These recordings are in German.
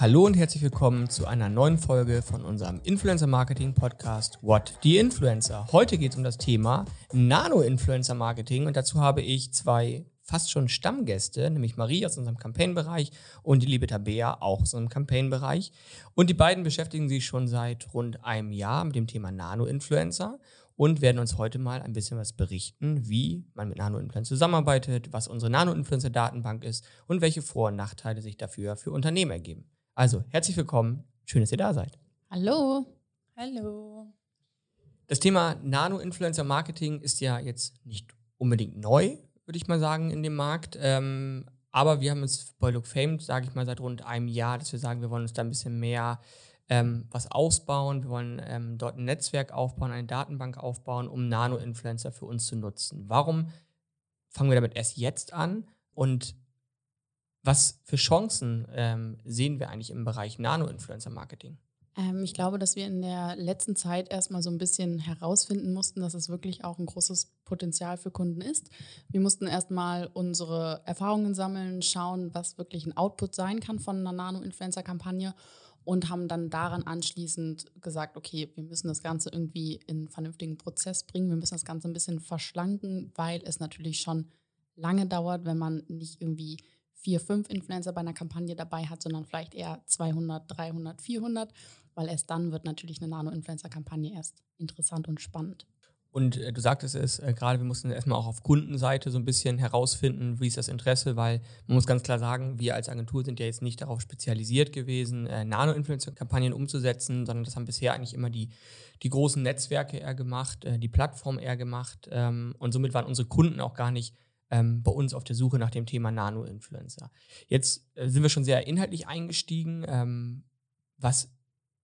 Hallo und herzlich willkommen zu einer neuen Folge von unserem Influencer Marketing Podcast What the Influencer. Heute geht es um das Thema Nano-Influencer Marketing und dazu habe ich zwei fast schon Stammgäste, nämlich Marie aus unserem Campaign-Bereich und die liebe Tabea auch aus unserem Campaign-Bereich. Und die beiden beschäftigen sich schon seit rund einem Jahr mit dem Thema Nano-Influencer und werden uns heute mal ein bisschen was berichten, wie man mit Nano-Influencer zusammenarbeitet, was unsere Nano-Influencer-Datenbank ist und welche Vor- und Nachteile sich dafür für Unternehmen ergeben. Also, herzlich willkommen. Schön, dass ihr da seid. Hallo. Hallo. Das Thema Nano-Influencer-Marketing ist ja jetzt nicht unbedingt neu, würde ich mal sagen, in dem Markt. Ähm, aber wir haben uns bei Look Fame, sage ich mal, seit rund einem Jahr, dass wir sagen, wir wollen uns da ein bisschen mehr ähm, was ausbauen. Wir wollen ähm, dort ein Netzwerk aufbauen, eine Datenbank aufbauen, um Nano-Influencer für uns zu nutzen. Warum fangen wir damit erst jetzt an? Und was für Chancen ähm, sehen wir eigentlich im Bereich Nano-Influencer-Marketing? Ähm, ich glaube, dass wir in der letzten Zeit erstmal so ein bisschen herausfinden mussten, dass es wirklich auch ein großes Potenzial für Kunden ist. Wir mussten erstmal unsere Erfahrungen sammeln, schauen, was wirklich ein Output sein kann von einer Nano-Influencer-Kampagne und haben dann daran anschließend gesagt, okay, wir müssen das Ganze irgendwie in einen vernünftigen Prozess bringen, wir müssen das Ganze ein bisschen verschlanken, weil es natürlich schon lange dauert, wenn man nicht irgendwie vier, fünf Influencer bei einer Kampagne dabei hat, sondern vielleicht eher 200, 300, 400, weil erst dann wird natürlich eine Nano-Influencer-Kampagne erst interessant und spannend. Und äh, du sagtest es äh, gerade, wir mussten erstmal auch auf Kundenseite so ein bisschen herausfinden, wie ist das Interesse, weil man muss ganz klar sagen, wir als Agentur sind ja jetzt nicht darauf spezialisiert gewesen, äh, Nano-Influencer-Kampagnen umzusetzen, sondern das haben bisher eigentlich immer die, die großen Netzwerke eher gemacht, äh, die Plattform eher gemacht. Ähm, und somit waren unsere Kunden auch gar nicht ähm, bei uns auf der Suche nach dem Thema Nano-Influencer. Jetzt äh, sind wir schon sehr inhaltlich eingestiegen. Ähm, was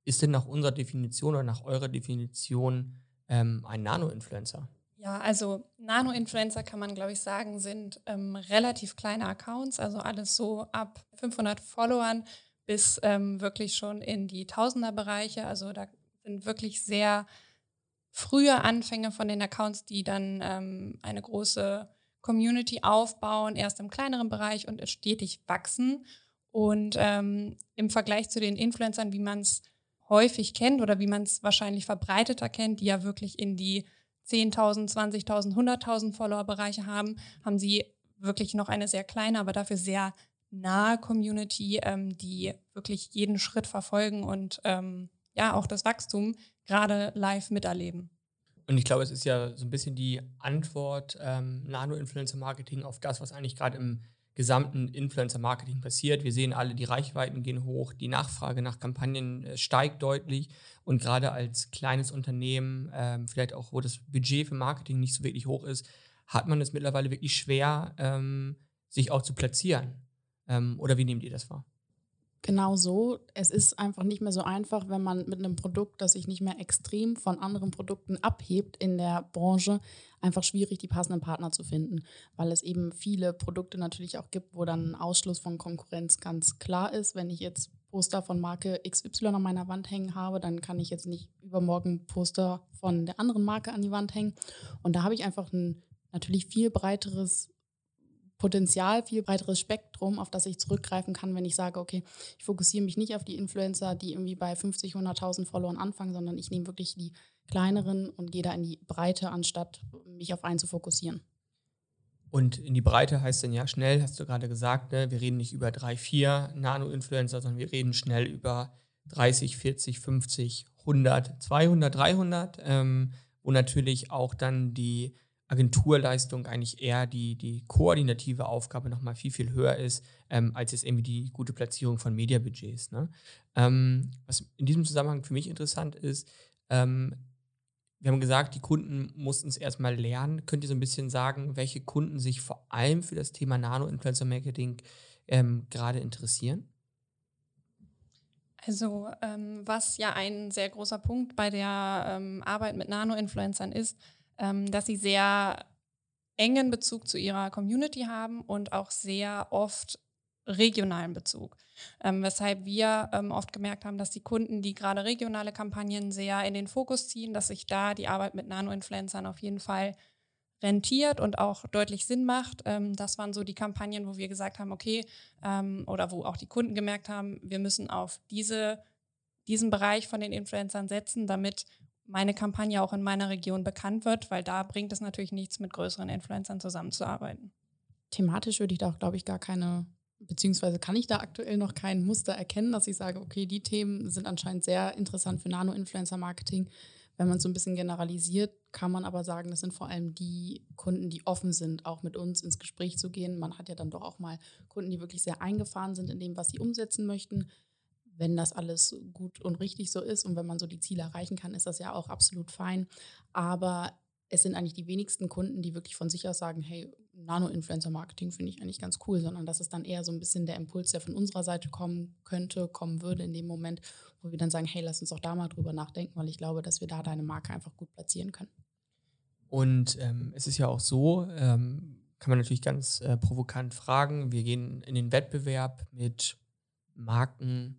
ist denn nach unserer Definition oder nach eurer Definition ähm, ein Nano-Influencer? Ja, also Nano-Influencer kann man, glaube ich, sagen, sind ähm, relativ kleine Accounts, also alles so ab 500 Followern bis ähm, wirklich schon in die Tausender-Bereiche. Also da sind wirklich sehr frühe Anfänge von den Accounts, die dann ähm, eine große Community aufbauen, erst im kleineren Bereich und stetig wachsen. Und ähm, im Vergleich zu den Influencern, wie man es häufig kennt oder wie man es wahrscheinlich verbreiteter kennt, die ja wirklich in die 10.000, 20.000, 100.000 Follower-Bereiche haben, haben sie wirklich noch eine sehr kleine, aber dafür sehr nahe Community, ähm, die wirklich jeden Schritt verfolgen und ähm, ja auch das Wachstum gerade live miterleben. Und ich glaube, es ist ja so ein bisschen die Antwort ähm, Nano-Influencer-Marketing auf das, was eigentlich gerade im gesamten Influencer-Marketing passiert. Wir sehen alle, die Reichweiten gehen hoch, die Nachfrage nach Kampagnen äh, steigt deutlich und gerade als kleines Unternehmen, ähm, vielleicht auch, wo das Budget für Marketing nicht so wirklich hoch ist, hat man es mittlerweile wirklich schwer, ähm, sich auch zu platzieren. Ähm, oder wie nehmt ihr das wahr? Genau so. Es ist einfach nicht mehr so einfach, wenn man mit einem Produkt, das sich nicht mehr extrem von anderen Produkten abhebt in der Branche, einfach schwierig, die passenden Partner zu finden, weil es eben viele Produkte natürlich auch gibt, wo dann ein Ausschluss von Konkurrenz ganz klar ist. Wenn ich jetzt Poster von Marke XY an meiner Wand hängen habe, dann kann ich jetzt nicht übermorgen Poster von der anderen Marke an die Wand hängen. Und da habe ich einfach ein natürlich viel breiteres Potenzial, viel breiteres Spektrum, auf das ich zurückgreifen kann, wenn ich sage, okay, ich fokussiere mich nicht auf die Influencer, die irgendwie bei 50, 100.000 Followern anfangen, sondern ich nehme wirklich die kleineren und gehe da in die Breite, anstatt mich auf einen zu fokussieren. Und in die Breite heißt dann ja schnell, hast du gerade gesagt, ne? wir reden nicht über drei, vier Nano-Influencer, sondern wir reden schnell über 30, 40, 50, 100, 200, 300, ähm, wo natürlich auch dann die Agenturleistung eigentlich eher die, die koordinative Aufgabe nochmal viel, viel höher ist, ähm, als jetzt irgendwie die gute Platzierung von Mediabudgets. Ne? Ähm, was in diesem Zusammenhang für mich interessant ist, ähm, wir haben gesagt, die Kunden mussten es erstmal lernen. Könnt ihr so ein bisschen sagen, welche Kunden sich vor allem für das Thema Nano-Influencer-Marketing ähm, gerade interessieren? Also ähm, was ja ein sehr großer Punkt bei der ähm, Arbeit mit Nano-Influencern ist, ähm, dass sie sehr engen Bezug zu ihrer Community haben und auch sehr oft regionalen Bezug. Ähm, weshalb wir ähm, oft gemerkt haben, dass die Kunden, die gerade regionale Kampagnen sehr in den Fokus ziehen, dass sich da die Arbeit mit Nano-Influencern auf jeden Fall rentiert und auch deutlich Sinn macht. Ähm, das waren so die Kampagnen, wo wir gesagt haben, okay, ähm, oder wo auch die Kunden gemerkt haben, wir müssen auf diese, diesen Bereich von den Influencern setzen, damit meine Kampagne auch in meiner Region bekannt wird, weil da bringt es natürlich nichts, mit größeren Influencern zusammenzuarbeiten. Thematisch würde ich da auch, glaube ich, gar keine, beziehungsweise kann ich da aktuell noch kein Muster erkennen, dass ich sage, okay, die Themen sind anscheinend sehr interessant für Nano-Influencer-Marketing. Wenn man es so ein bisschen generalisiert, kann man aber sagen, das sind vor allem die Kunden, die offen sind, auch mit uns ins Gespräch zu gehen. Man hat ja dann doch auch mal Kunden, die wirklich sehr eingefahren sind in dem, was sie umsetzen möchten. Wenn das alles gut und richtig so ist und wenn man so die Ziele erreichen kann, ist das ja auch absolut fein. Aber es sind eigentlich die wenigsten Kunden, die wirklich von sich aus sagen, hey, Nano-Influencer-Marketing finde ich eigentlich ganz cool, sondern das ist dann eher so ein bisschen der Impuls, der von unserer Seite kommen könnte, kommen würde in dem Moment, wo wir dann sagen, hey, lass uns auch da mal drüber nachdenken, weil ich glaube, dass wir da deine Marke einfach gut platzieren können. Und ähm, es ist ja auch so, ähm, kann man natürlich ganz äh, provokant fragen, wir gehen in den Wettbewerb mit Marken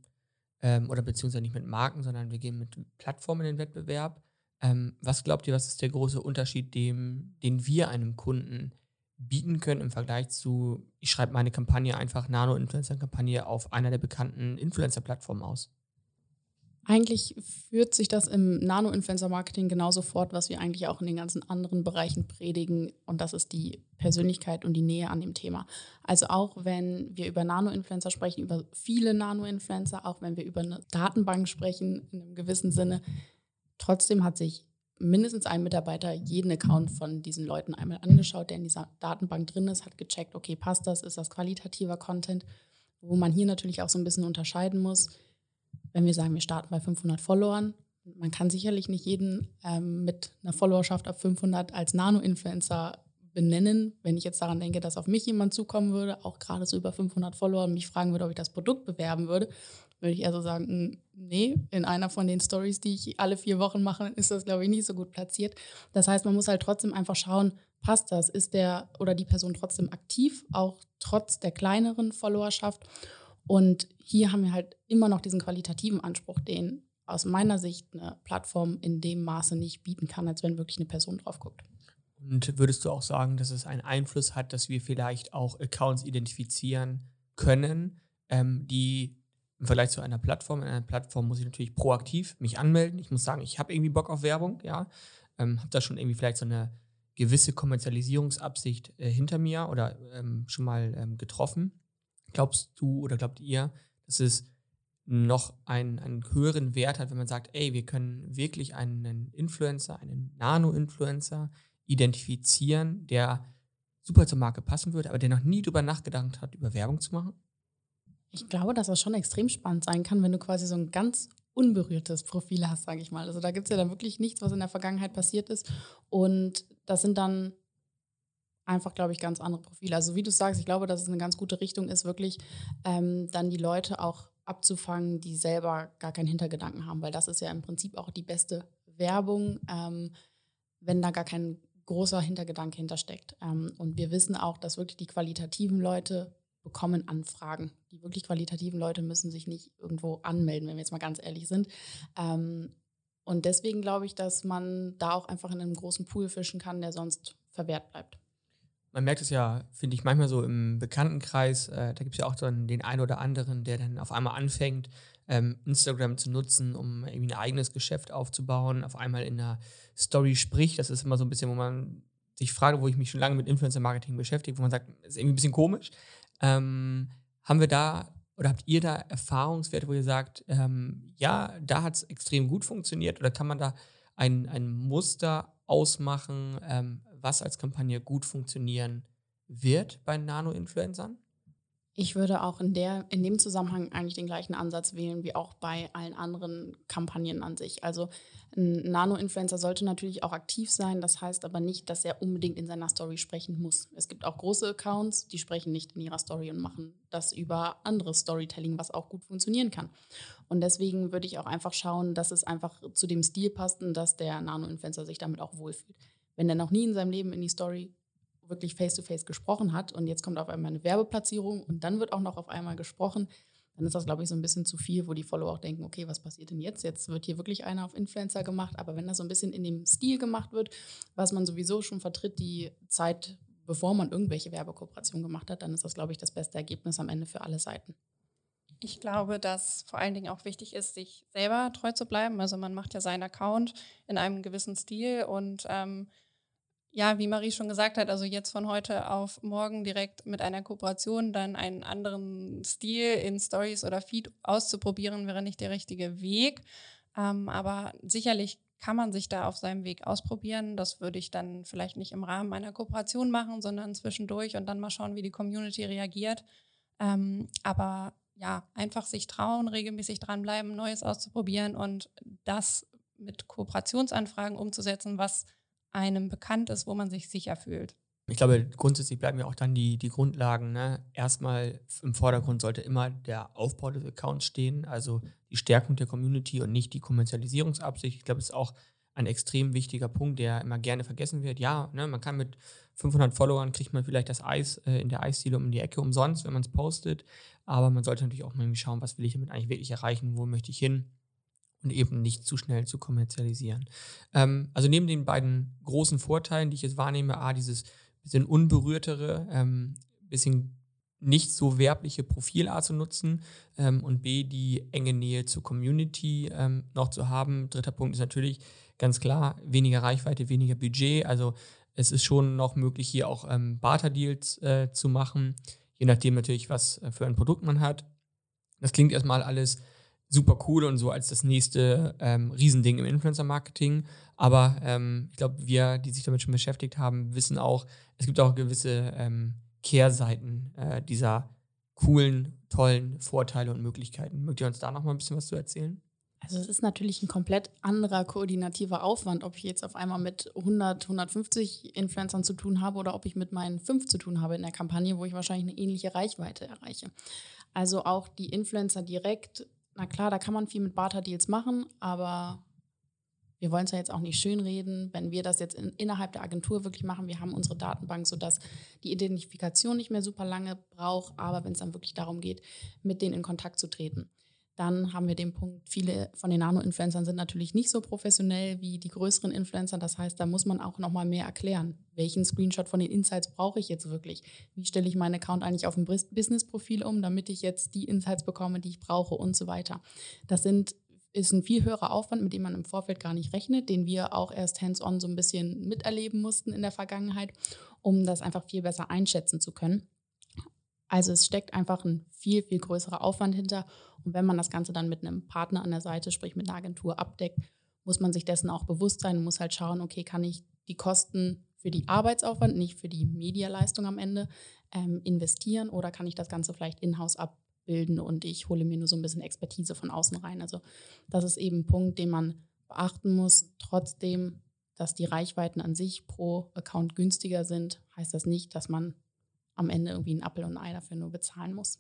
ähm, oder beziehungsweise nicht mit Marken, sondern wir gehen mit Plattformen in den Wettbewerb. Ähm, was glaubt ihr, was ist der große Unterschied, dem, den wir einem Kunden bieten können im Vergleich zu, ich schreibe meine Kampagne einfach Nano-Influencer-Kampagne auf einer der bekannten Influencer-Plattformen aus? Eigentlich führt sich das im Nano-Influencer-Marketing genauso fort, was wir eigentlich auch in den ganzen anderen Bereichen predigen. Und das ist die Persönlichkeit und die Nähe an dem Thema. Also auch wenn wir über Nano-Influencer sprechen, über viele Nano-Influencer, auch wenn wir über eine Datenbank sprechen, in einem gewissen Sinne, trotzdem hat sich mindestens ein Mitarbeiter jeden Account von diesen Leuten einmal angeschaut, der in dieser Datenbank drin ist, hat gecheckt, okay, passt das, ist das qualitativer Content, wo man hier natürlich auch so ein bisschen unterscheiden muss wenn wir sagen, wir starten bei 500 Followern, man kann sicherlich nicht jeden ähm, mit einer Followerschaft auf 500 als Nano-Influencer benennen. Wenn ich jetzt daran denke, dass auf mich jemand zukommen würde, auch gerade so über 500 Follower und mich fragen würde, ob ich das Produkt bewerben würde, würde ich eher so sagen, nee, in einer von den Stories, die ich alle vier Wochen mache, ist das, glaube ich, nicht so gut platziert. Das heißt, man muss halt trotzdem einfach schauen, passt das? Ist der oder die Person trotzdem aktiv, auch trotz der kleineren Followerschaft? Und hier haben wir halt immer noch diesen qualitativen Anspruch, den aus meiner Sicht eine Plattform in dem Maße nicht bieten kann, als wenn wirklich eine Person drauf guckt. Und würdest du auch sagen, dass es einen Einfluss hat, dass wir vielleicht auch Accounts identifizieren können, ähm, die im Vergleich zu einer Plattform, in einer Plattform muss ich natürlich proaktiv mich anmelden. Ich muss sagen, ich habe irgendwie Bock auf Werbung, ja. Ähm, habe da schon irgendwie vielleicht so eine gewisse Kommerzialisierungsabsicht äh, hinter mir oder ähm, schon mal ähm, getroffen. Glaubst du oder glaubt ihr, dass es noch einen, einen höheren Wert hat, wenn man sagt, ey, wir können wirklich einen Influencer, einen Nano-Influencer identifizieren, der super zur Marke passen würde, aber der noch nie drüber nachgedacht hat, über Werbung zu machen? Ich glaube, dass das schon extrem spannend sein kann, wenn du quasi so ein ganz unberührtes Profil hast, sage ich mal. Also da gibt es ja dann wirklich nichts, was in der Vergangenheit passiert ist. Und das sind dann einfach, glaube ich, ganz andere Profile. Also wie du sagst, ich glaube, dass es eine ganz gute Richtung ist, wirklich ähm, dann die Leute auch abzufangen, die selber gar keinen Hintergedanken haben, weil das ist ja im Prinzip auch die beste Werbung, ähm, wenn da gar kein großer Hintergedanke hintersteckt. Ähm, und wir wissen auch, dass wirklich die qualitativen Leute bekommen Anfragen. Die wirklich qualitativen Leute müssen sich nicht irgendwo anmelden, wenn wir jetzt mal ganz ehrlich sind. Ähm, und deswegen glaube ich, dass man da auch einfach in einem großen Pool fischen kann, der sonst verwehrt bleibt man merkt es ja, finde ich, manchmal so im Bekanntenkreis, äh, da gibt es ja auch dann den einen oder anderen, der dann auf einmal anfängt, ähm, Instagram zu nutzen, um irgendwie ein eigenes Geschäft aufzubauen, auf einmal in einer Story spricht. Das ist immer so ein bisschen, wo man sich fragt, wo ich mich schon lange mit Influencer-Marketing beschäftige, wo man sagt, das ist irgendwie ein bisschen komisch. Ähm, haben wir da oder habt ihr da Erfahrungswerte, wo ihr sagt, ähm, ja, da hat es extrem gut funktioniert oder kann man da ein, ein Muster ausmachen, ähm, was als Kampagne gut funktionieren wird bei Nano-Influencern? Ich würde auch in, der, in dem Zusammenhang eigentlich den gleichen Ansatz wählen wie auch bei allen anderen Kampagnen an sich. Also ein Nano-Influencer sollte natürlich auch aktiv sein, das heißt aber nicht, dass er unbedingt in seiner Story sprechen muss. Es gibt auch große Accounts, die sprechen nicht in ihrer Story und machen das über anderes Storytelling, was auch gut funktionieren kann. Und deswegen würde ich auch einfach schauen, dass es einfach zu dem Stil passt und dass der Nano-Influencer sich damit auch wohlfühlt wenn er noch nie in seinem Leben in die Story wirklich face-to-face -face gesprochen hat und jetzt kommt auf einmal eine Werbeplatzierung und dann wird auch noch auf einmal gesprochen, dann ist das, glaube ich, so ein bisschen zu viel, wo die Follower auch denken, okay, was passiert denn jetzt? Jetzt wird hier wirklich einer auf Influencer gemacht. Aber wenn das so ein bisschen in dem Stil gemacht wird, was man sowieso schon vertritt, die Zeit, bevor man irgendwelche Werbekooperationen gemacht hat, dann ist das, glaube ich, das beste Ergebnis am Ende für alle Seiten. Ich glaube, dass vor allen Dingen auch wichtig ist, sich selber treu zu bleiben. Also man macht ja seinen Account in einem gewissen Stil und ähm, ja, wie Marie schon gesagt hat, also jetzt von heute auf morgen direkt mit einer Kooperation dann einen anderen Stil in Stories oder Feed auszuprobieren, wäre nicht der richtige Weg. Ähm, aber sicherlich kann man sich da auf seinem Weg ausprobieren. Das würde ich dann vielleicht nicht im Rahmen einer Kooperation machen, sondern zwischendurch und dann mal schauen, wie die Community reagiert. Ähm, aber ja, einfach sich trauen, regelmäßig dranbleiben, Neues auszuprobieren und das mit Kooperationsanfragen umzusetzen, was einem bekannt ist, wo man sich sicher fühlt. Ich glaube, grundsätzlich bleiben ja auch dann die, die Grundlagen. Ne? Erstmal im Vordergrund sollte immer der Aufbau des Accounts stehen, also die Stärkung der Community und nicht die Kommerzialisierungsabsicht. Ich glaube, das ist auch ein extrem wichtiger Punkt, der immer gerne vergessen wird. Ja, ne, man kann mit 500 Followern kriegt man vielleicht das Eis äh, in der Eisdiele um die Ecke umsonst, wenn man es postet. Aber man sollte natürlich auch mal schauen, was will ich damit eigentlich wirklich erreichen, wo möchte ich hin und eben nicht zu schnell zu kommerzialisieren. Ähm, also neben den beiden großen Vorteilen, die ich jetzt wahrnehme, A, dieses bisschen unberührtere, ähm, bisschen nicht so werbliche Profilart zu nutzen ähm, und B, die enge Nähe zur Community ähm, noch zu haben. Dritter Punkt ist natürlich ganz klar, weniger Reichweite, weniger Budget. Also es ist schon noch möglich, hier auch ähm, Barter-Deals äh, zu machen, je nachdem natürlich, was äh, für ein Produkt man hat. Das klingt erstmal alles super cool und so als das nächste ähm, Riesending im Influencer-Marketing. Aber ähm, ich glaube, wir, die sich damit schon beschäftigt haben, wissen auch, es gibt auch gewisse ähm, Kehrseiten äh, dieser coolen, tollen Vorteile und Möglichkeiten. Mögt ihr uns da noch mal ein bisschen was zu erzählen? Also es ist natürlich ein komplett anderer koordinativer Aufwand, ob ich jetzt auf einmal mit 100, 150 Influencern zu tun habe oder ob ich mit meinen fünf zu tun habe in der Kampagne, wo ich wahrscheinlich eine ähnliche Reichweite erreiche. Also auch die Influencer direkt na klar, da kann man viel mit Barter-Deals machen, aber wir wollen es ja jetzt auch nicht schönreden, wenn wir das jetzt in, innerhalb der Agentur wirklich machen. Wir haben unsere Datenbank, sodass die Identifikation nicht mehr super lange braucht, aber wenn es dann wirklich darum geht, mit denen in Kontakt zu treten. Dann haben wir den Punkt, viele von den Nano-Influencern sind natürlich nicht so professionell wie die größeren Influencer. Das heißt, da muss man auch nochmal mehr erklären. Welchen Screenshot von den Insights brauche ich jetzt wirklich? Wie stelle ich meinen Account eigentlich auf ein Business-Profil um, damit ich jetzt die Insights bekomme, die ich brauche und so weiter. Das sind ist ein viel höherer Aufwand, mit dem man im Vorfeld gar nicht rechnet, den wir auch erst hands-on so ein bisschen miterleben mussten in der Vergangenheit, um das einfach viel besser einschätzen zu können. Also es steckt einfach ein viel, viel größerer Aufwand hinter. Und wenn man das Ganze dann mit einem Partner an der Seite, sprich mit einer Agentur abdeckt, muss man sich dessen auch bewusst sein und muss halt schauen, okay, kann ich die Kosten für die Arbeitsaufwand, nicht für die Medialeistung am Ende, ähm, investieren oder kann ich das Ganze vielleicht in-house abbilden und ich hole mir nur so ein bisschen Expertise von außen rein. Also das ist eben ein Punkt, den man beachten muss. Trotzdem, dass die Reichweiten an sich pro Account günstiger sind, heißt das nicht, dass man am Ende irgendwie ein Apfel und ein Ei dafür nur bezahlen muss.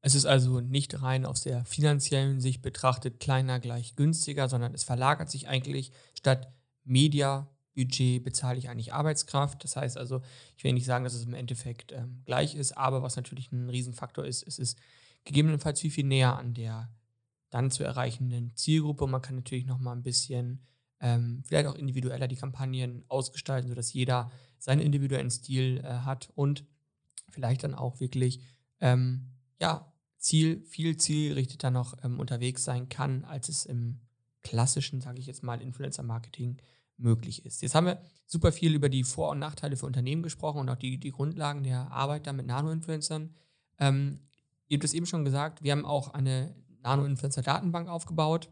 Es ist also nicht rein aus der finanziellen Sicht betrachtet kleiner gleich günstiger, sondern es verlagert sich eigentlich statt Media Budget bezahle ich eigentlich Arbeitskraft. Das heißt also, ich will nicht sagen, dass es im Endeffekt ähm, gleich ist, aber was natürlich ein Riesenfaktor ist, es ist gegebenenfalls viel, viel näher an der dann zu erreichenden Zielgruppe. Man kann natürlich noch mal ein bisschen ähm, vielleicht auch individueller die Kampagnen ausgestalten, sodass jeder seinen individuellen Stil äh, hat und vielleicht dann auch wirklich ähm, ja, Ziel, viel zielgerichteter noch ähm, unterwegs sein kann, als es im klassischen, sage ich jetzt mal, Influencer-Marketing möglich ist. Jetzt haben wir super viel über die Vor- und Nachteile für Unternehmen gesprochen und auch die, die Grundlagen der Arbeit da mit Nano-Influencern. Ähm, ihr habt es eben schon gesagt, wir haben auch eine Nano-Influencer-Datenbank aufgebaut,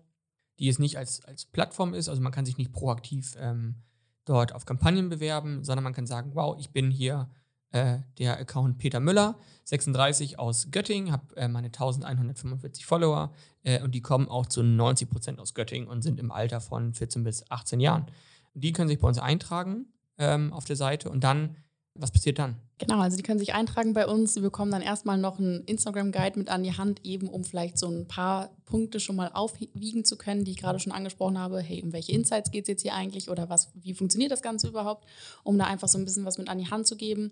die jetzt nicht als, als Plattform ist, also man kann sich nicht proaktiv ähm, dort auf Kampagnen bewerben, sondern man kann sagen, wow, ich bin hier äh, der Account Peter Müller, 36 aus Göttingen, habe äh, meine 1145 Follower äh, und die kommen auch zu 90 Prozent aus Göttingen und sind im Alter von 14 bis 18 Jahren. Die können sich bei uns eintragen ähm, auf der Seite und dann was passiert dann? Genau, also die können sich eintragen bei uns. Sie bekommen dann erstmal noch einen Instagram-Guide mit an die Hand, eben um vielleicht so ein paar Punkte schon mal aufwiegen zu können, die ich gerade schon angesprochen habe. Hey, um welche Insights geht es jetzt hier eigentlich oder was, wie funktioniert das Ganze überhaupt, um da einfach so ein bisschen was mit an die Hand zu geben.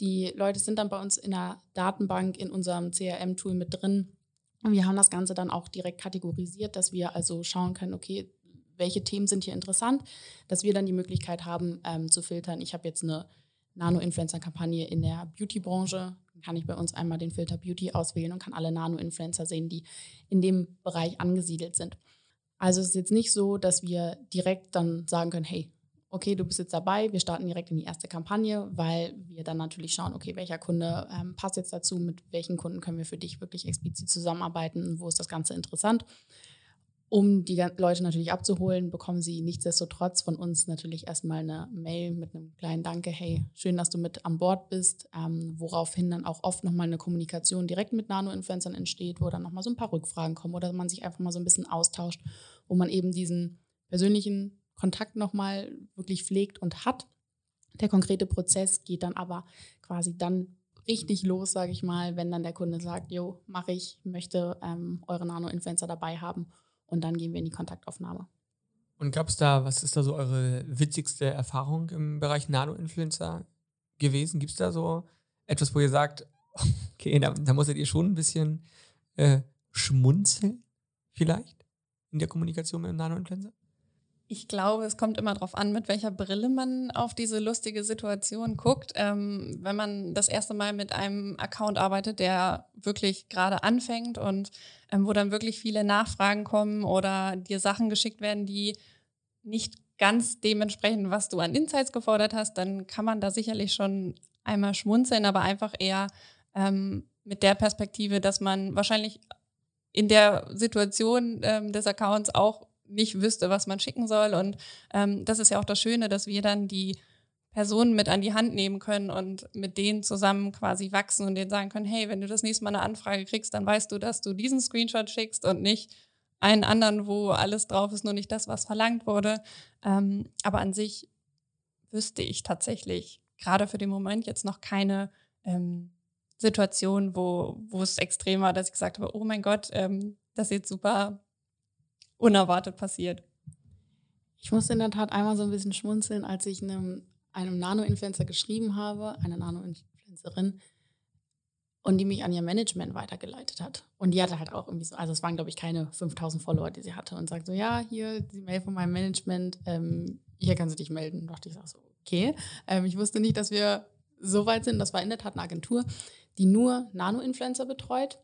Die Leute sind dann bei uns in der Datenbank in unserem CRM-Tool mit drin Und wir haben das Ganze dann auch direkt kategorisiert, dass wir also schauen können, okay, welche Themen sind hier interessant, dass wir dann die Möglichkeit haben ähm, zu filtern. Ich habe jetzt eine Nano-Influencer-Kampagne in der Beauty-Branche, kann ich bei uns einmal den Filter Beauty auswählen und kann alle Nano-Influencer sehen, die in dem Bereich angesiedelt sind. Also es ist jetzt nicht so, dass wir direkt dann sagen können, hey, okay, du bist jetzt dabei, wir starten direkt in die erste Kampagne, weil wir dann natürlich schauen, okay, welcher Kunde ähm, passt jetzt dazu, mit welchen Kunden können wir für dich wirklich explizit zusammenarbeiten, wo ist das Ganze interessant. Um die Leute natürlich abzuholen, bekommen sie nichtsdestotrotz von uns natürlich erstmal eine Mail mit einem kleinen Danke, hey, schön, dass du mit an Bord bist, ähm, woraufhin dann auch oft nochmal eine Kommunikation direkt mit Nano-Influencern entsteht, wo dann nochmal so ein paar Rückfragen kommen oder man sich einfach mal so ein bisschen austauscht, wo man eben diesen persönlichen Kontakt nochmal wirklich pflegt und hat. Der konkrete Prozess geht dann aber quasi dann richtig los, sage ich mal, wenn dann der Kunde sagt, jo, mache ich, möchte ähm, eure Nano-Influencer dabei haben und dann gehen wir in die Kontaktaufnahme. Und gab es da, was ist da so eure witzigste Erfahrung im Bereich Nano-Influencer gewesen? Gibt es da so etwas, wo ihr sagt, okay, da, da musstet ihr schon ein bisschen äh, schmunzeln, vielleicht, in der Kommunikation mit dem Nano-Influencer? Ich glaube, es kommt immer darauf an, mit welcher Brille man auf diese lustige Situation guckt. Ähm, wenn man das erste Mal mit einem Account arbeitet, der wirklich gerade anfängt und ähm, wo dann wirklich viele Nachfragen kommen oder dir Sachen geschickt werden, die nicht ganz dementsprechend, was du an Insights gefordert hast, dann kann man da sicherlich schon einmal schmunzeln, aber einfach eher ähm, mit der Perspektive, dass man wahrscheinlich in der Situation ähm, des Accounts auch nicht wüsste, was man schicken soll. Und ähm, das ist ja auch das Schöne, dass wir dann die Personen mit an die Hand nehmen können und mit denen zusammen quasi wachsen und denen sagen können, hey, wenn du das nächste Mal eine Anfrage kriegst, dann weißt du, dass du diesen Screenshot schickst und nicht einen anderen, wo alles drauf ist, nur nicht das, was verlangt wurde. Ähm, aber an sich wüsste ich tatsächlich gerade für den Moment jetzt noch keine ähm, Situation, wo, wo es extrem war, dass ich gesagt habe, oh mein Gott, ähm, das jetzt super unerwartet passiert. Ich musste in der Tat einmal so ein bisschen schmunzeln, als ich einem, einem Nano-Influencer geschrieben habe, eine Nano-Influencerin, und die mich an ihr Management weitergeleitet hat. Und die hatte halt auch irgendwie so, also es waren, glaube ich, keine 5000 Follower, die sie hatte. Und sagt so, ja, hier die Mail von meinem Management, ähm, hier kannst du dich melden. Und dachte ich so, okay. Ähm, ich wusste nicht, dass wir so weit sind. Das war in der Tat eine Agentur, die nur Nano-Influencer betreut.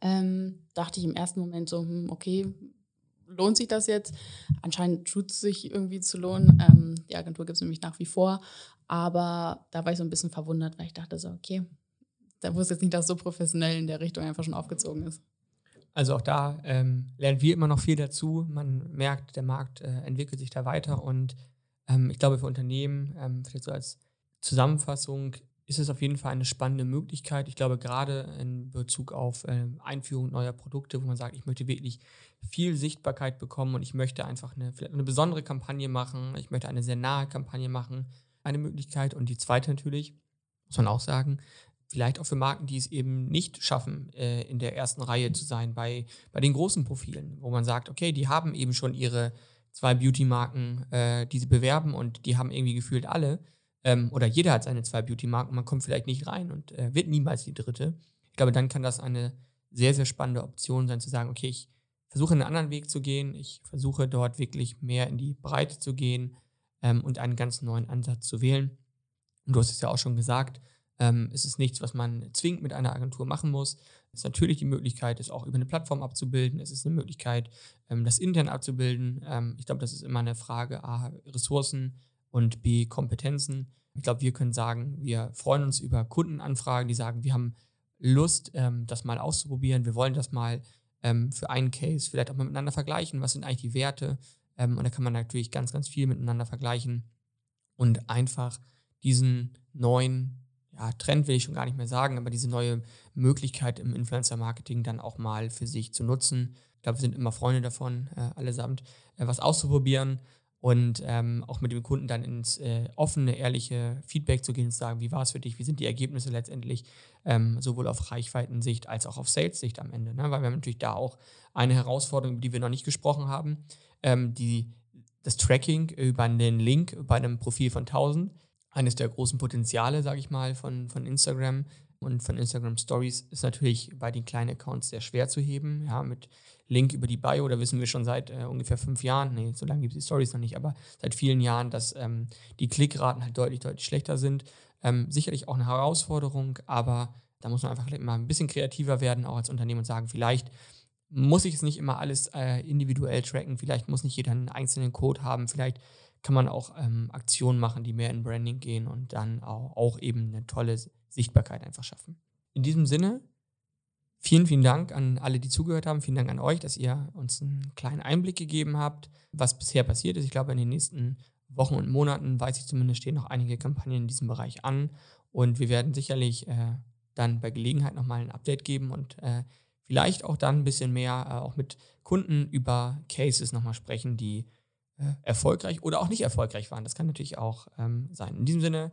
Ähm, dachte ich im ersten Moment so, hm, okay, lohnt sich das jetzt? Anscheinend tut es sich irgendwie zu lohnen. Ähm, die Agentur gibt es nämlich nach wie vor. Aber da war ich so ein bisschen verwundert, weil ich dachte so, okay, da wusste jetzt nicht, dass so professionell in der Richtung einfach schon aufgezogen ist. Also auch da ähm, lernen wir immer noch viel dazu. Man merkt, der Markt äh, entwickelt sich da weiter und ähm, ich glaube für Unternehmen, ähm, vielleicht so als Zusammenfassung, ist es auf jeden Fall eine spannende Möglichkeit. Ich glaube, gerade in Bezug auf äh, Einführung neuer Produkte, wo man sagt, ich möchte wirklich viel Sichtbarkeit bekommen und ich möchte einfach eine, eine besondere Kampagne machen, ich möchte eine sehr nahe Kampagne machen, eine Möglichkeit. Und die zweite natürlich, muss man auch sagen, vielleicht auch für Marken, die es eben nicht schaffen, äh, in der ersten Reihe zu sein, bei, bei den großen Profilen, wo man sagt, okay, die haben eben schon ihre zwei Beauty-Marken, äh, die sie bewerben und die haben irgendwie gefühlt alle ähm, oder jeder hat seine zwei Beauty-Marken, man kommt vielleicht nicht rein und äh, wird niemals die dritte. Ich glaube, dann kann das eine sehr, sehr spannende Option sein, zu sagen, okay, ich versuche einen anderen Weg zu gehen, ich versuche dort wirklich mehr in die Breite zu gehen ähm, und einen ganz neuen Ansatz zu wählen. Und du hast es ja auch schon gesagt, ähm, es ist nichts, was man zwingend mit einer Agentur machen muss. Es ist natürlich die Möglichkeit, es auch über eine Plattform abzubilden. Es ist eine Möglichkeit, ähm, das intern abzubilden. Ähm, ich glaube, das ist immer eine Frage A, Ressourcen, und B, Kompetenzen. Ich glaube, wir können sagen, wir freuen uns über Kundenanfragen, die sagen, wir haben Lust, ähm, das mal auszuprobieren. Wir wollen das mal ähm, für einen Case vielleicht auch mal miteinander vergleichen. Was sind eigentlich die Werte? Ähm, und da kann man natürlich ganz, ganz viel miteinander vergleichen und einfach diesen neuen ja, Trend will ich schon gar nicht mehr sagen, aber diese neue Möglichkeit im Influencer-Marketing dann auch mal für sich zu nutzen. Ich glaube, wir sind immer Freunde davon, äh, allesamt, äh, was auszuprobieren und ähm, auch mit dem Kunden dann ins äh, offene, ehrliche Feedback zu gehen und zu sagen, wie war es für dich, wie sind die Ergebnisse letztendlich, ähm, sowohl auf Reichweitensicht als auch auf Sales-Sicht am Ende. Ne? Weil wir haben natürlich da auch eine Herausforderung, über die wir noch nicht gesprochen haben, ähm, die, das Tracking über einen Link bei einem Profil von 1000, eines der großen Potenziale, sage ich mal, von, von Instagram und von Instagram Stories ist natürlich bei den kleinen Accounts sehr schwer zu heben. Ja, mit Link über die Bio, da wissen wir schon seit äh, ungefähr fünf Jahren, nee, so lange gibt es die Stories noch nicht, aber seit vielen Jahren, dass ähm, die Klickraten halt deutlich, deutlich schlechter sind. Ähm, sicherlich auch eine Herausforderung, aber da muss man einfach mal ein bisschen kreativer werden, auch als Unternehmen und sagen, vielleicht muss ich es nicht immer alles äh, individuell tracken, vielleicht muss nicht jeder einen einzelnen Code haben, vielleicht kann man auch ähm, Aktionen machen, die mehr in Branding gehen und dann auch, auch eben eine tolle Sichtbarkeit einfach schaffen. In diesem Sinne, vielen, vielen Dank an alle, die zugehört haben. Vielen Dank an euch, dass ihr uns einen kleinen Einblick gegeben habt, was bisher passiert ist. Ich glaube, in den nächsten Wochen und Monaten, weiß ich zumindest, stehen noch einige Kampagnen in diesem Bereich an. Und wir werden sicherlich äh, dann bei Gelegenheit nochmal ein Update geben und äh, vielleicht auch dann ein bisschen mehr äh, auch mit Kunden über Cases nochmal sprechen, die äh, erfolgreich oder auch nicht erfolgreich waren. Das kann natürlich auch ähm, sein. In diesem Sinne,